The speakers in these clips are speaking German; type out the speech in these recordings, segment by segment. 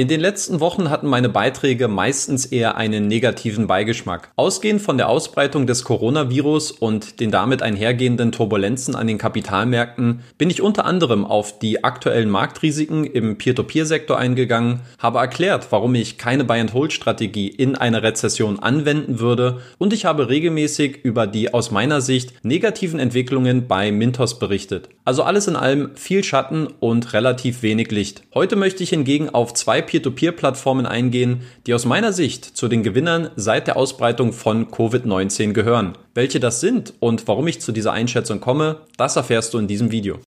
In den letzten Wochen hatten meine Beiträge meistens eher einen negativen Beigeschmack. Ausgehend von der Ausbreitung des Coronavirus und den damit einhergehenden Turbulenzen an den Kapitalmärkten bin ich unter anderem auf die aktuellen Marktrisiken im Peer-to-Peer-Sektor eingegangen, habe erklärt, warum ich keine Buy-and-Hold-Strategie in einer Rezession anwenden würde und ich habe regelmäßig über die aus meiner Sicht negativen Entwicklungen bei Mintos berichtet. Also alles in allem viel Schatten und relativ wenig Licht. Heute möchte ich hingegen auf zwei Peer-to-Peer-Plattformen eingehen, die aus meiner Sicht zu den Gewinnern seit der Ausbreitung von Covid-19 gehören. Welche das sind und warum ich zu dieser Einschätzung komme, das erfährst du in diesem Video.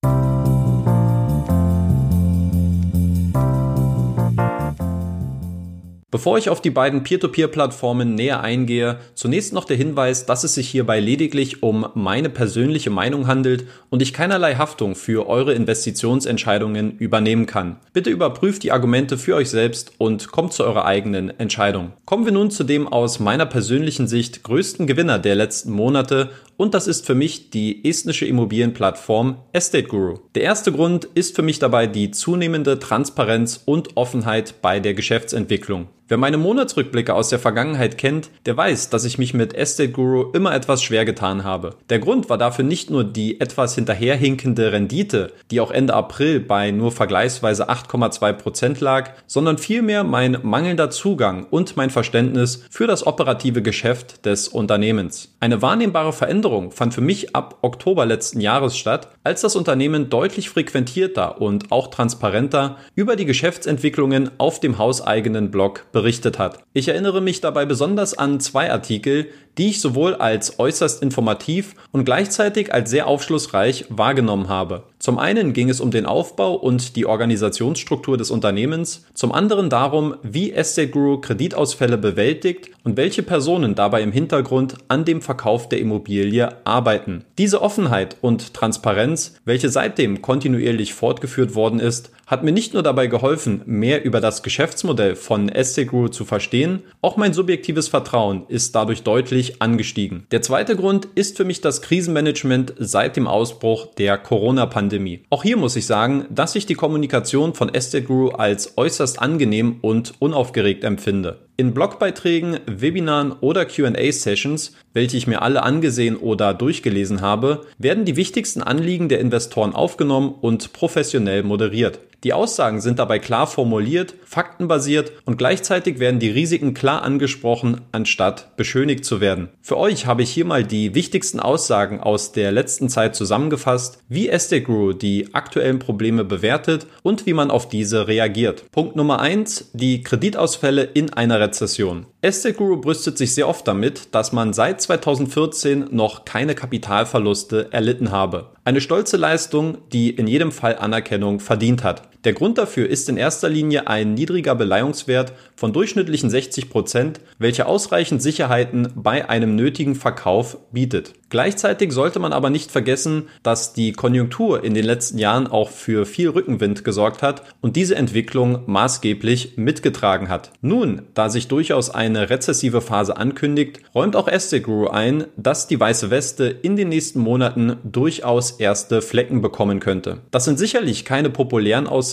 Bevor ich auf die beiden Peer-to-Peer-Plattformen näher eingehe, zunächst noch der Hinweis, dass es sich hierbei lediglich um meine persönliche Meinung handelt und ich keinerlei Haftung für eure Investitionsentscheidungen übernehmen kann. Bitte überprüft die Argumente für euch selbst und kommt zu eurer eigenen Entscheidung. Kommen wir nun zu dem aus meiner persönlichen Sicht größten Gewinner der letzten Monate und das ist für mich die estnische Immobilienplattform Estate Guru. Der erste Grund ist für mich dabei die zunehmende Transparenz und Offenheit bei der Geschäftsentwicklung. Wer meine Monatsrückblicke aus der Vergangenheit kennt, der weiß, dass ich mich mit Estate Guru immer etwas schwer getan habe. Der Grund war dafür nicht nur die etwas hinterherhinkende Rendite, die auch Ende April bei nur vergleichsweise 8,2 Prozent lag, sondern vielmehr mein mangelnder Zugang und mein Verständnis für das operative Geschäft des Unternehmens. Eine wahrnehmbare Veränderung fand für mich ab Oktober letzten Jahres statt, als das Unternehmen deutlich frequentierter und auch transparenter über die Geschäftsentwicklungen auf dem hauseigenen Blog berichtet hat. Ich erinnere mich dabei besonders an zwei Artikel, die ich sowohl als äußerst informativ und gleichzeitig als sehr aufschlussreich wahrgenommen habe. Zum einen ging es um den Aufbau und die Organisationsstruktur des Unternehmens, zum anderen darum, wie Estate Guru Kreditausfälle bewältigt und welche Personen dabei im Hintergrund an dem Verkauf der Immobilie arbeiten. Diese Offenheit und Transparenz, welche seitdem kontinuierlich fortgeführt worden ist, hat mir nicht nur dabei geholfen, mehr über das Geschäftsmodell von Guru zu verstehen, auch mein subjektives Vertrauen ist dadurch deutlich angestiegen. Der zweite Grund ist für mich das Krisenmanagement seit dem Ausbruch der Corona-Pandemie. Auch hier muss ich sagen, dass ich die Kommunikation von Guru als äußerst angenehm und unaufgeregt empfinde. In Blogbeiträgen, Webinaren oder QA-Sessions, welche ich mir alle angesehen oder durchgelesen habe, werden die wichtigsten Anliegen der Investoren aufgenommen und professionell moderiert. Die Aussagen sind dabei klar formuliert, faktenbasiert und gleichzeitig werden die Risiken klar angesprochen, anstatt beschönigt zu werden. Für euch habe ich hier mal die wichtigsten Aussagen aus der letzten Zeit zusammengefasst, wie Estate die aktuellen Probleme bewertet und wie man auf diese reagiert. Punkt Nummer eins: Die Kreditausfälle in einer Rezession. Estate brüstet sich sehr oft damit, dass man seit 2014 noch keine Kapitalverluste erlitten habe. Eine stolze Leistung, die in jedem Fall Anerkennung verdient hat. Der Grund dafür ist in erster Linie ein niedriger Beleihungswert von durchschnittlichen 60 Prozent, welcher ausreichend Sicherheiten bei einem nötigen Verkauf bietet. Gleichzeitig sollte man aber nicht vergessen, dass die Konjunktur in den letzten Jahren auch für viel Rückenwind gesorgt hat und diese Entwicklung maßgeblich mitgetragen hat. Nun, da sich durchaus eine rezessive Phase ankündigt, räumt auch Estate Guru ein, dass die weiße Weste in den nächsten Monaten durchaus erste Flecken bekommen könnte. Das sind sicherlich keine populären Aussagen,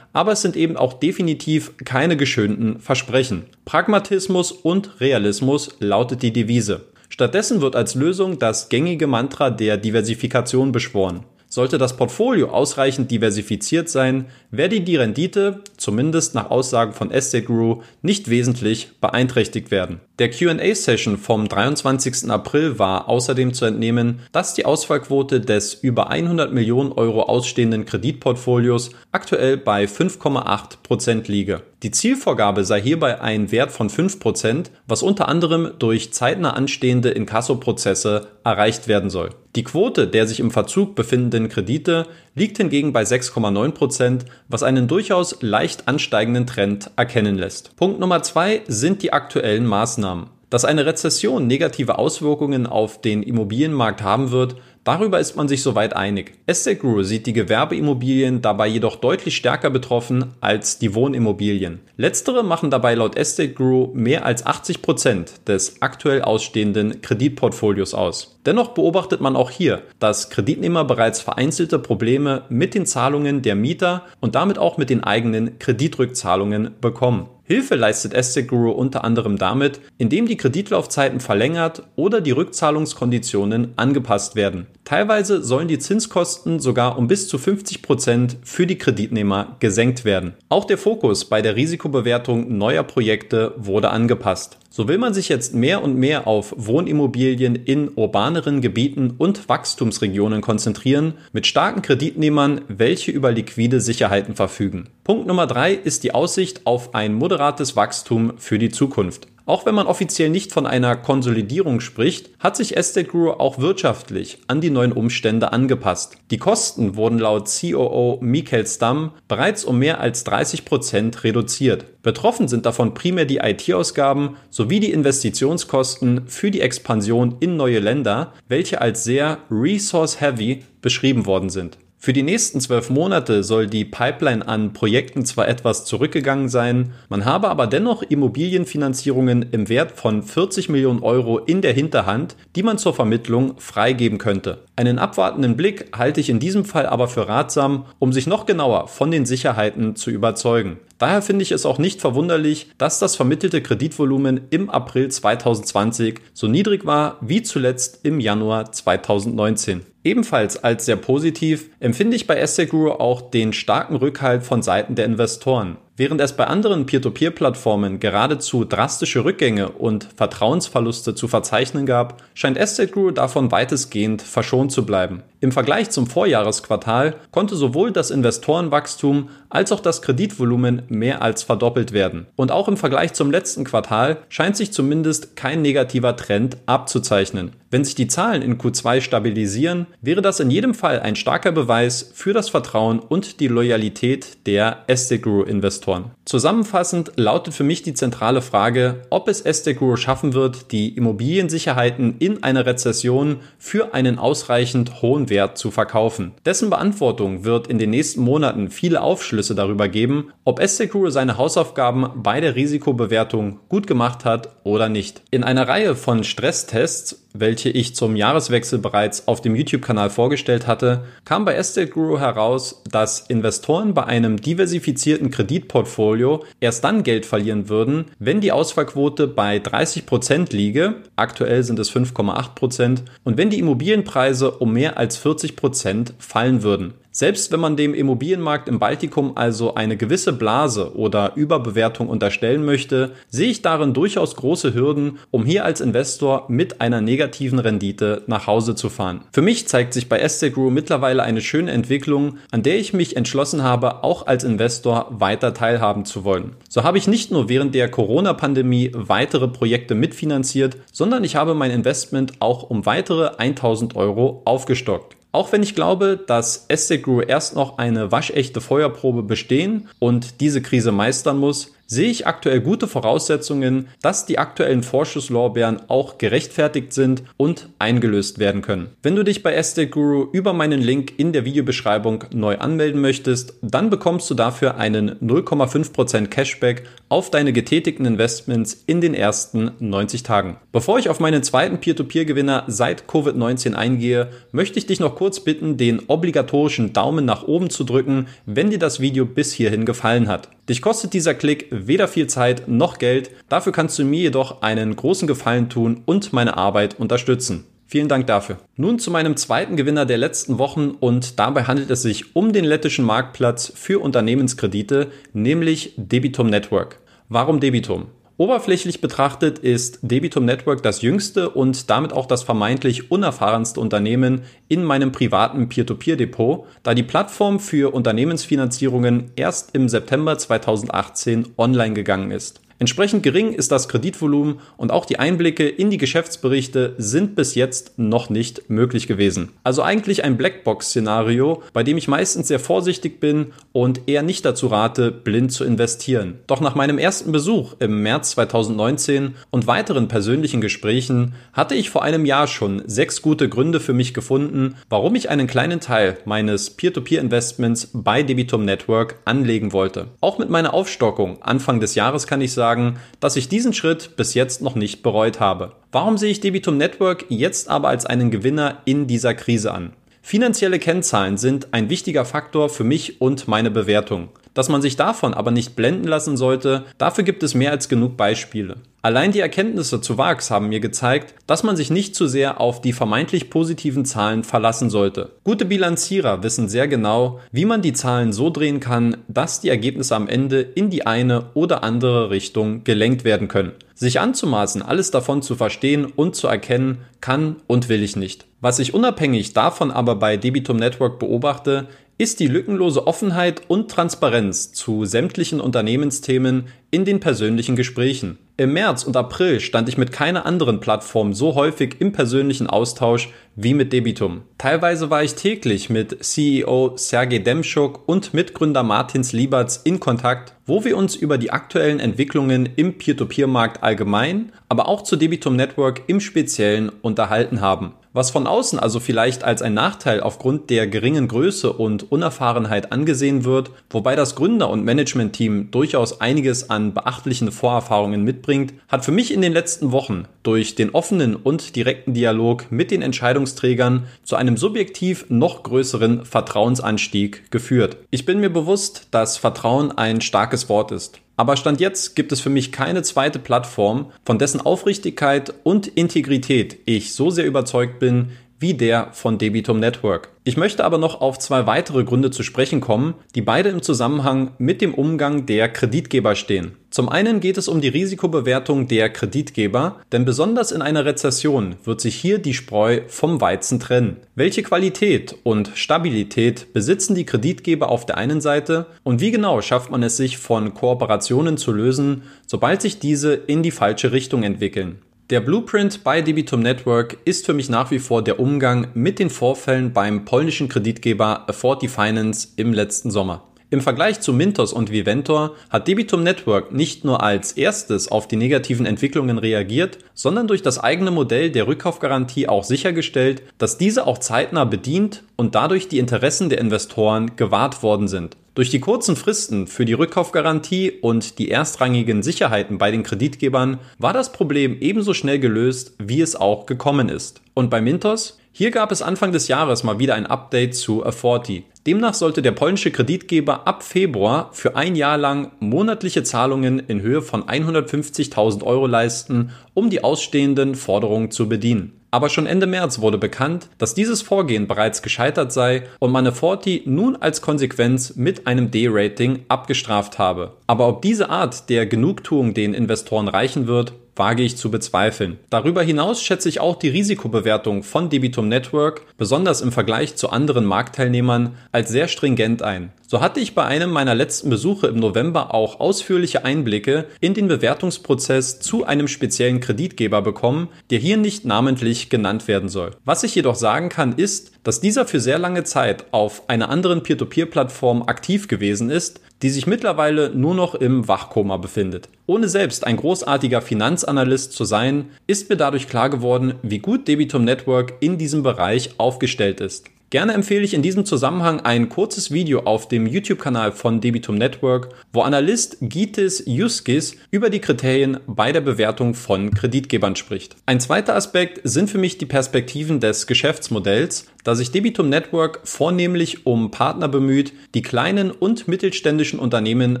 aber es sind eben auch definitiv keine geschönten Versprechen. Pragmatismus und Realismus lautet die Devise. Stattdessen wird als Lösung das gängige Mantra der Diversifikation beschworen. Sollte das Portfolio ausreichend diversifiziert sein, werde die Rendite, zumindest nach Aussagen von Estate Guru, nicht wesentlich beeinträchtigt werden. Der QA-Session vom 23. April war außerdem zu entnehmen, dass die Ausfallquote des über 100 Millionen Euro ausstehenden Kreditportfolios aktuell bei 5,8 Prozent liege. Die Zielvorgabe sei hierbei ein Wert von 5 Prozent, was unter anderem durch zeitnah anstehende Inkassoprozesse erreicht werden soll. Die Quote der sich im Verzug befindenden Kredite liegt hingegen bei 6,9 Prozent, was einen durchaus leicht ansteigenden Trend erkennen lässt. Punkt Nummer zwei sind die aktuellen Maßnahmen. Dass eine Rezession negative Auswirkungen auf den Immobilienmarkt haben wird, Darüber ist man sich soweit einig. Estate Guru sieht die Gewerbeimmobilien dabei jedoch deutlich stärker betroffen als die Wohnimmobilien. Letztere machen dabei laut Estate Guru mehr als 80 Prozent des aktuell ausstehenden Kreditportfolios aus. Dennoch beobachtet man auch hier, dass Kreditnehmer bereits vereinzelte Probleme mit den Zahlungen der Mieter und damit auch mit den eigenen Kreditrückzahlungen bekommen. Hilfe leistet Estate Guru unter anderem damit, indem die Kreditlaufzeiten verlängert oder die Rückzahlungskonditionen angepasst werden. Teilweise sollen die Zinskosten sogar um bis zu 50 Prozent für die Kreditnehmer gesenkt werden. Auch der Fokus bei der Risikobewertung neuer Projekte wurde angepasst. So will man sich jetzt mehr und mehr auf Wohnimmobilien in urbaneren Gebieten und Wachstumsregionen konzentrieren, mit starken Kreditnehmern, welche über liquide Sicherheiten verfügen. Punkt Nummer drei ist die Aussicht auf ein moderates Wachstum für die Zukunft. Auch wenn man offiziell nicht von einer Konsolidierung spricht, hat sich Estate Guru auch wirtschaftlich an die neuen Umstände angepasst. Die Kosten wurden laut COO Michael Stamm bereits um mehr als 30 Prozent reduziert. Betroffen sind davon primär die IT-Ausgaben sowie die Investitionskosten für die Expansion in neue Länder, welche als sehr resource-heavy beschrieben worden sind. Für die nächsten zwölf Monate soll die Pipeline an Projekten zwar etwas zurückgegangen sein, man habe aber dennoch Immobilienfinanzierungen im Wert von 40 Millionen Euro in der Hinterhand, die man zur Vermittlung freigeben könnte. Einen abwartenden Blick halte ich in diesem Fall aber für ratsam, um sich noch genauer von den Sicherheiten zu überzeugen. Daher finde ich es auch nicht verwunderlich, dass das vermittelte Kreditvolumen im April 2020 so niedrig war wie zuletzt im Januar 2019. Ebenfalls als sehr positiv empfinde ich bei Esteguru auch den starken Rückhalt von Seiten der Investoren. Während es bei anderen Peer-to-Peer-Plattformen geradezu drastische Rückgänge und Vertrauensverluste zu verzeichnen gab, scheint Estate Guru davon weitestgehend verschont zu bleiben. Im Vergleich zum Vorjahresquartal konnte sowohl das Investorenwachstum als auch das Kreditvolumen mehr als verdoppelt werden. Und auch im Vergleich zum letzten Quartal scheint sich zumindest kein negativer Trend abzuzeichnen. Wenn sich die Zahlen in Q2 stabilisieren, wäre das in jedem Fall ein starker Beweis für das Vertrauen und die Loyalität der Estate Guru Investoren. Investoren. Zusammenfassend lautet für mich die zentrale Frage, ob es Estate Guru schaffen wird, die Immobiliensicherheiten in einer Rezession für einen ausreichend hohen Wert zu verkaufen. Dessen Beantwortung wird in den nächsten Monaten viele Aufschlüsse darüber geben, ob Estate Guru seine Hausaufgaben bei der Risikobewertung gut gemacht hat oder nicht. In einer Reihe von Stresstests welche ich zum Jahreswechsel bereits auf dem YouTube-Kanal vorgestellt hatte, kam bei Estate Guru heraus, dass Investoren bei einem diversifizierten Kreditportfolio erst dann Geld verlieren würden, wenn die Ausfallquote bei 30 Prozent liege, aktuell sind es 5,8%, Prozent, und wenn die Immobilienpreise um mehr als 40 Prozent fallen würden. Selbst wenn man dem Immobilienmarkt im Baltikum also eine gewisse Blase oder Überbewertung unterstellen möchte, sehe ich darin durchaus große Hürden, um hier als Investor mit einer negativen Rendite nach Hause zu fahren. Für mich zeigt sich bei Estate mittlerweile eine schöne Entwicklung, an der ich mich entschlossen habe, auch als Investor weiter teilhaben zu wollen. So habe ich nicht nur während der Corona-Pandemie weitere Projekte mitfinanziert, sondern ich habe mein Investment auch um weitere 1000 Euro aufgestockt. Auch wenn ich glaube, dass Estate Guru erst noch eine waschechte Feuerprobe bestehen und diese Krise meistern muss, sehe ich aktuell gute Voraussetzungen, dass die aktuellen Vorschusslorbeeren auch gerechtfertigt sind und eingelöst werden können. Wenn du dich bei Estate Guru über meinen Link in der Videobeschreibung neu anmelden möchtest, dann bekommst du dafür einen 0,5% Cashback auf deine getätigten Investments in den ersten 90 Tagen. Bevor ich auf meinen zweiten Peer-to-Peer-Gewinner seit Covid-19 eingehe, möchte ich dich noch kurz bitten, den obligatorischen Daumen nach oben zu drücken, wenn dir das Video bis hierhin gefallen hat. Dich kostet dieser Klick weder viel Zeit noch Geld, dafür kannst du mir jedoch einen großen Gefallen tun und meine Arbeit unterstützen. Vielen Dank dafür. Nun zu meinem zweiten Gewinner der letzten Wochen und dabei handelt es sich um den lettischen Marktplatz für Unternehmenskredite, nämlich Debitum Network. Warum Debitum? Oberflächlich betrachtet ist Debitum Network das jüngste und damit auch das vermeintlich unerfahrenste Unternehmen in meinem privaten Peer-to-Peer-Depot, da die Plattform für Unternehmensfinanzierungen erst im September 2018 online gegangen ist. Entsprechend gering ist das Kreditvolumen und auch die Einblicke in die Geschäftsberichte sind bis jetzt noch nicht möglich gewesen. Also eigentlich ein Blackbox-Szenario, bei dem ich meistens sehr vorsichtig bin und eher nicht dazu rate, blind zu investieren. Doch nach meinem ersten Besuch im März 2019 und weiteren persönlichen Gesprächen hatte ich vor einem Jahr schon sechs gute Gründe für mich gefunden, warum ich einen kleinen Teil meines Peer-to-Peer-Investments bei Debitum Network anlegen wollte. Auch mit meiner Aufstockung Anfang des Jahres kann ich sagen, sagen, dass ich diesen Schritt bis jetzt noch nicht bereut habe. Warum sehe ich Debitum Network jetzt aber als einen Gewinner in dieser Krise an? Finanzielle Kennzahlen sind ein wichtiger Faktor für mich und meine Bewertung. Dass man sich davon aber nicht blenden lassen sollte, dafür gibt es mehr als genug Beispiele. Allein die Erkenntnisse zu VAX haben mir gezeigt, dass man sich nicht zu sehr auf die vermeintlich positiven Zahlen verlassen sollte. Gute Bilanzierer wissen sehr genau, wie man die Zahlen so drehen kann, dass die Ergebnisse am Ende in die eine oder andere Richtung gelenkt werden können. Sich anzumaßen, alles davon zu verstehen und zu erkennen, kann und will ich nicht. Was ich unabhängig davon aber bei Debitum Network beobachte, ist die lückenlose Offenheit und Transparenz zu sämtlichen Unternehmensthemen in den persönlichen Gesprächen. Im März und April stand ich mit keiner anderen Plattform so häufig im persönlichen Austausch wie mit Debitum. Teilweise war ich täglich mit CEO Sergei Demschuk und Mitgründer Martins Lieberts in Kontakt, wo wir uns über die aktuellen Entwicklungen im Peer-to-Peer-Markt allgemein, aber auch zu Debitum Network im Speziellen unterhalten haben. Was von außen also vielleicht als ein Nachteil aufgrund der geringen Größe und Unerfahrenheit angesehen wird, wobei das Gründer- und Managementteam durchaus einiges an beachtlichen Vorerfahrungen mitbringt, hat für mich in den letzten Wochen durch den offenen und direkten Dialog mit den Entscheidungsträgern zu einem subjektiv noch größeren Vertrauensanstieg geführt. Ich bin mir bewusst, dass Vertrauen ein starkes Wort ist. Aber Stand jetzt gibt es für mich keine zweite Plattform, von dessen Aufrichtigkeit und Integrität ich so sehr überzeugt bin wie der von Debitum Network. Ich möchte aber noch auf zwei weitere Gründe zu sprechen kommen, die beide im Zusammenhang mit dem Umgang der Kreditgeber stehen. Zum einen geht es um die Risikobewertung der Kreditgeber, denn besonders in einer Rezession wird sich hier die Spreu vom Weizen trennen. Welche Qualität und Stabilität besitzen die Kreditgeber auf der einen Seite und wie genau schafft man es sich von Kooperationen zu lösen, sobald sich diese in die falsche Richtung entwickeln? Der Blueprint bei Debitum Network ist für mich nach wie vor der Umgang mit den Vorfällen beim polnischen Kreditgeber Forty Finance im letzten Sommer. Im Vergleich zu Mintos und Viventor hat Debitum Network nicht nur als erstes auf die negativen Entwicklungen reagiert, sondern durch das eigene Modell der Rückkaufgarantie auch sichergestellt, dass diese auch zeitnah bedient und dadurch die Interessen der Investoren gewahrt worden sind. Durch die kurzen Fristen für die Rückkaufgarantie und die erstrangigen Sicherheiten bei den Kreditgebern war das Problem ebenso schnell gelöst, wie es auch gekommen ist. Und bei Mintos? Hier gab es Anfang des Jahres mal wieder ein Update zu A40. Demnach sollte der polnische Kreditgeber ab Februar für ein Jahr lang monatliche Zahlungen in Höhe von 150.000 Euro leisten, um die ausstehenden Forderungen zu bedienen. Aber schon Ende März wurde bekannt, dass dieses Vorgehen bereits gescheitert sei und Maneforti nun als Konsequenz mit einem D-Rating abgestraft habe. Aber ob diese Art der Genugtuung den Investoren reichen wird, wage ich zu bezweifeln. Darüber hinaus schätze ich auch die Risikobewertung von Debitum Network, besonders im Vergleich zu anderen Marktteilnehmern, als sehr stringent ein. So hatte ich bei einem meiner letzten Besuche im November auch ausführliche Einblicke in den Bewertungsprozess zu einem speziellen Kreditgeber bekommen, der hier nicht namentlich genannt werden soll. Was ich jedoch sagen kann, ist, dass dieser für sehr lange Zeit auf einer anderen Peer-to-Peer-Plattform aktiv gewesen ist, die sich mittlerweile nur noch im Wachkoma befindet. Ohne selbst ein großartiger Finanzanalyst zu sein, ist mir dadurch klar geworden, wie gut Debitum Network in diesem Bereich aufgestellt ist. Gerne empfehle ich in diesem Zusammenhang ein kurzes Video auf dem YouTube-Kanal von Debitum Network, wo Analyst Gitis Juskis über die Kriterien bei der Bewertung von Kreditgebern spricht. Ein zweiter Aspekt sind für mich die Perspektiven des Geschäftsmodells, da sich Debitum Network vornehmlich um Partner bemüht, die kleinen und mittelständischen Unternehmen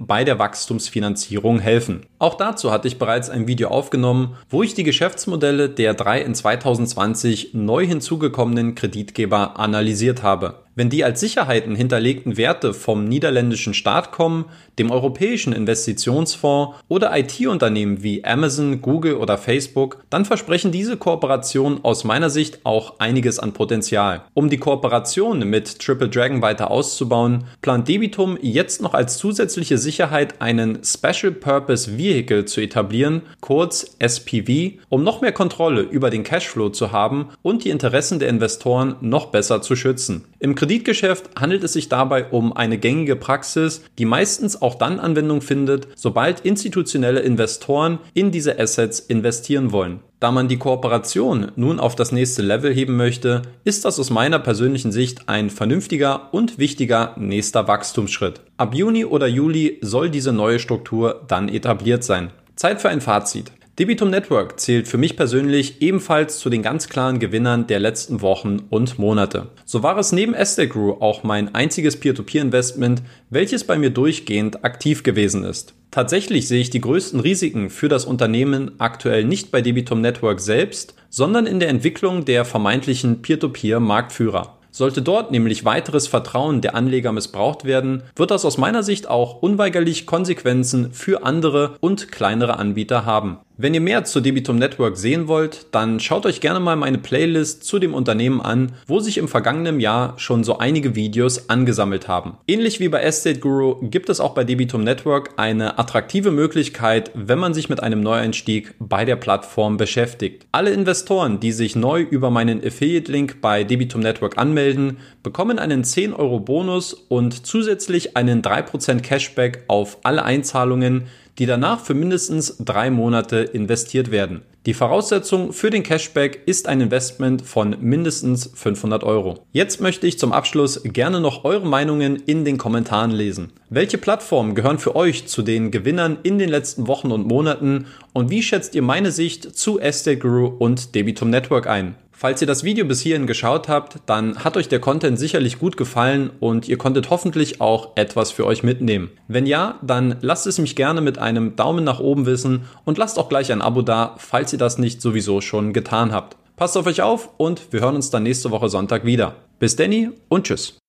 bei der Wachstumsfinanzierung helfen. Auch dazu hatte ich bereits ein Video aufgenommen, wo ich die Geschäftsmodelle der drei in 2020 neu hinzugekommenen Kreditgeber analysiert habe. Wenn die als Sicherheiten hinterlegten Werte vom niederländischen Staat kommen, dem Europäischen Investitionsfonds oder IT-Unternehmen wie Amazon, Google oder Facebook, dann versprechen diese Kooperationen aus meiner Sicht auch einiges an Potenzial. Um die Kooperation mit Triple Dragon weiter auszubauen, plant Debitum jetzt noch als zusätzliche Sicherheit einen Special Purpose Vehicle zu etablieren, kurz SPV, um noch mehr Kontrolle über den Cashflow zu haben und die Interessen der Investoren noch besser zu schützen. Im Kreditgeschäft handelt es sich dabei um eine gängige Praxis, die meistens auch dann Anwendung findet, sobald institutionelle Investoren in diese Assets investieren wollen. Da man die Kooperation nun auf das nächste Level heben möchte, ist das aus meiner persönlichen Sicht ein vernünftiger und wichtiger nächster Wachstumsschritt. Ab Juni oder Juli soll diese neue Struktur dann etabliert sein. Zeit für ein Fazit. Debitum Network zählt für mich persönlich ebenfalls zu den ganz klaren Gewinnern der letzten Wochen und Monate. So war es neben Estate Group auch mein einziges Peer-to-Peer-Investment, welches bei mir durchgehend aktiv gewesen ist. Tatsächlich sehe ich die größten Risiken für das Unternehmen aktuell nicht bei Debitum Network selbst, sondern in der Entwicklung der vermeintlichen Peer-to-Peer-Marktführer. Sollte dort nämlich weiteres Vertrauen der Anleger missbraucht werden, wird das aus meiner Sicht auch unweigerlich Konsequenzen für andere und kleinere Anbieter haben. Wenn ihr mehr zu Debitum Network sehen wollt, dann schaut euch gerne mal meine Playlist zu dem Unternehmen an, wo sich im vergangenen Jahr schon so einige Videos angesammelt haben. Ähnlich wie bei Estate Guru gibt es auch bei Debitum Network eine attraktive Möglichkeit, wenn man sich mit einem Neueinstieg bei der Plattform beschäftigt. Alle Investoren, die sich neu über meinen Affiliate-Link bei Debitum Network anmelden, bekommen einen 10 Euro Bonus und zusätzlich einen 3% Cashback auf alle Einzahlungen, die danach für mindestens drei Monate investiert werden. Die Voraussetzung für den Cashback ist ein Investment von mindestens 500 Euro. Jetzt möchte ich zum Abschluss gerne noch eure Meinungen in den Kommentaren lesen. Welche Plattformen gehören für euch zu den Gewinnern in den letzten Wochen und Monaten und wie schätzt ihr meine Sicht zu Estate Guru und Debitum Network ein? Falls ihr das Video bis hierhin geschaut habt, dann hat euch der Content sicherlich gut gefallen und ihr konntet hoffentlich auch etwas für euch mitnehmen. Wenn ja, dann lasst es mich gerne mit einem Daumen nach oben wissen und lasst auch gleich ein Abo da, falls ihr das nicht sowieso schon getan habt. Passt auf euch auf und wir hören uns dann nächste Woche Sonntag wieder. Bis Danny und tschüss.